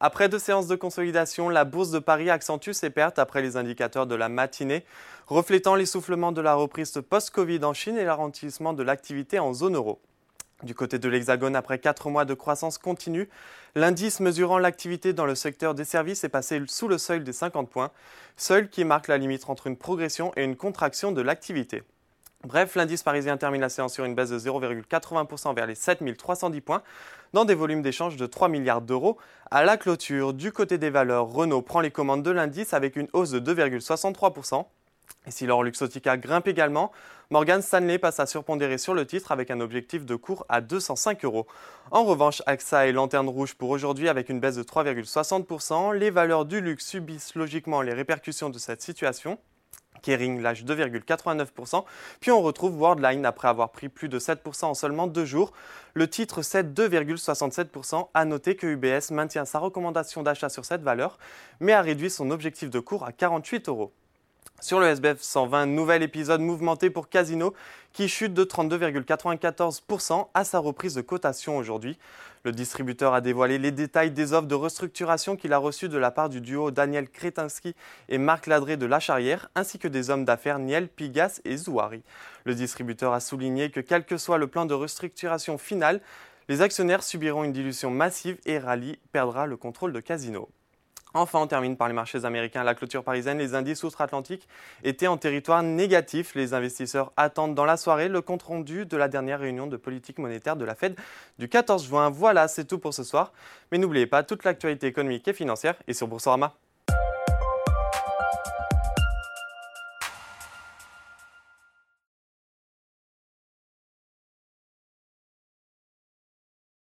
Après deux séances de consolidation, la bourse de Paris accentue ses pertes après les indicateurs de la matinée, reflétant l'essoufflement de la reprise post-Covid en Chine et l'alentissement de l'activité en zone euro. Du côté de l'Hexagone, après quatre mois de croissance continue, l'indice mesurant l'activité dans le secteur des services est passé sous le seuil des 50 points, seuil qui marque la limite entre une progression et une contraction de l'activité. Bref, l'indice parisien termine la séance sur une baisse de 0,80% vers les 7310 points, dans des volumes d'échange de 3 milliards d'euros. À la clôture, du côté des valeurs, Renault prend les commandes de l'indice avec une hausse de 2,63%. Et si l'or Luxotica grimpe également, Morgan Stanley passe à surpondérer sur le titre avec un objectif de cours à 205 euros. En revanche, AXA est lanterne rouge pour aujourd'hui avec une baisse de 3,60%. Les valeurs du luxe subissent logiquement les répercussions de cette situation. Kering lâche 2,89%, puis on retrouve Worldline après avoir pris plus de 7% en seulement deux jours. Le titre cède 2,67%. À noter que UBS maintient sa recommandation d'achat sur cette valeur, mais a réduit son objectif de cours à 48 euros. Sur le SBF 120, nouvel épisode mouvementé pour Casino qui chute de 32,94% à sa reprise de cotation aujourd'hui. Le distributeur a dévoilé les détails des offres de restructuration qu'il a reçues de la part du duo Daniel Kretinsky et Marc Ladré de La Charrière, ainsi que des hommes d'affaires Niel Pigas et Zouari. Le distributeur a souligné que quel que soit le plan de restructuration final, les actionnaires subiront une dilution massive et Rally perdra le contrôle de Casino. Enfin, on termine par les marchés américains. La clôture parisienne, les indices outre-Atlantique étaient en territoire négatif. Les investisseurs attendent dans la soirée le compte-rendu de la dernière réunion de politique monétaire de la Fed du 14 juin. Voilà, c'est tout pour ce soir. Mais n'oubliez pas toute l'actualité économique et financière est sur Boursorama.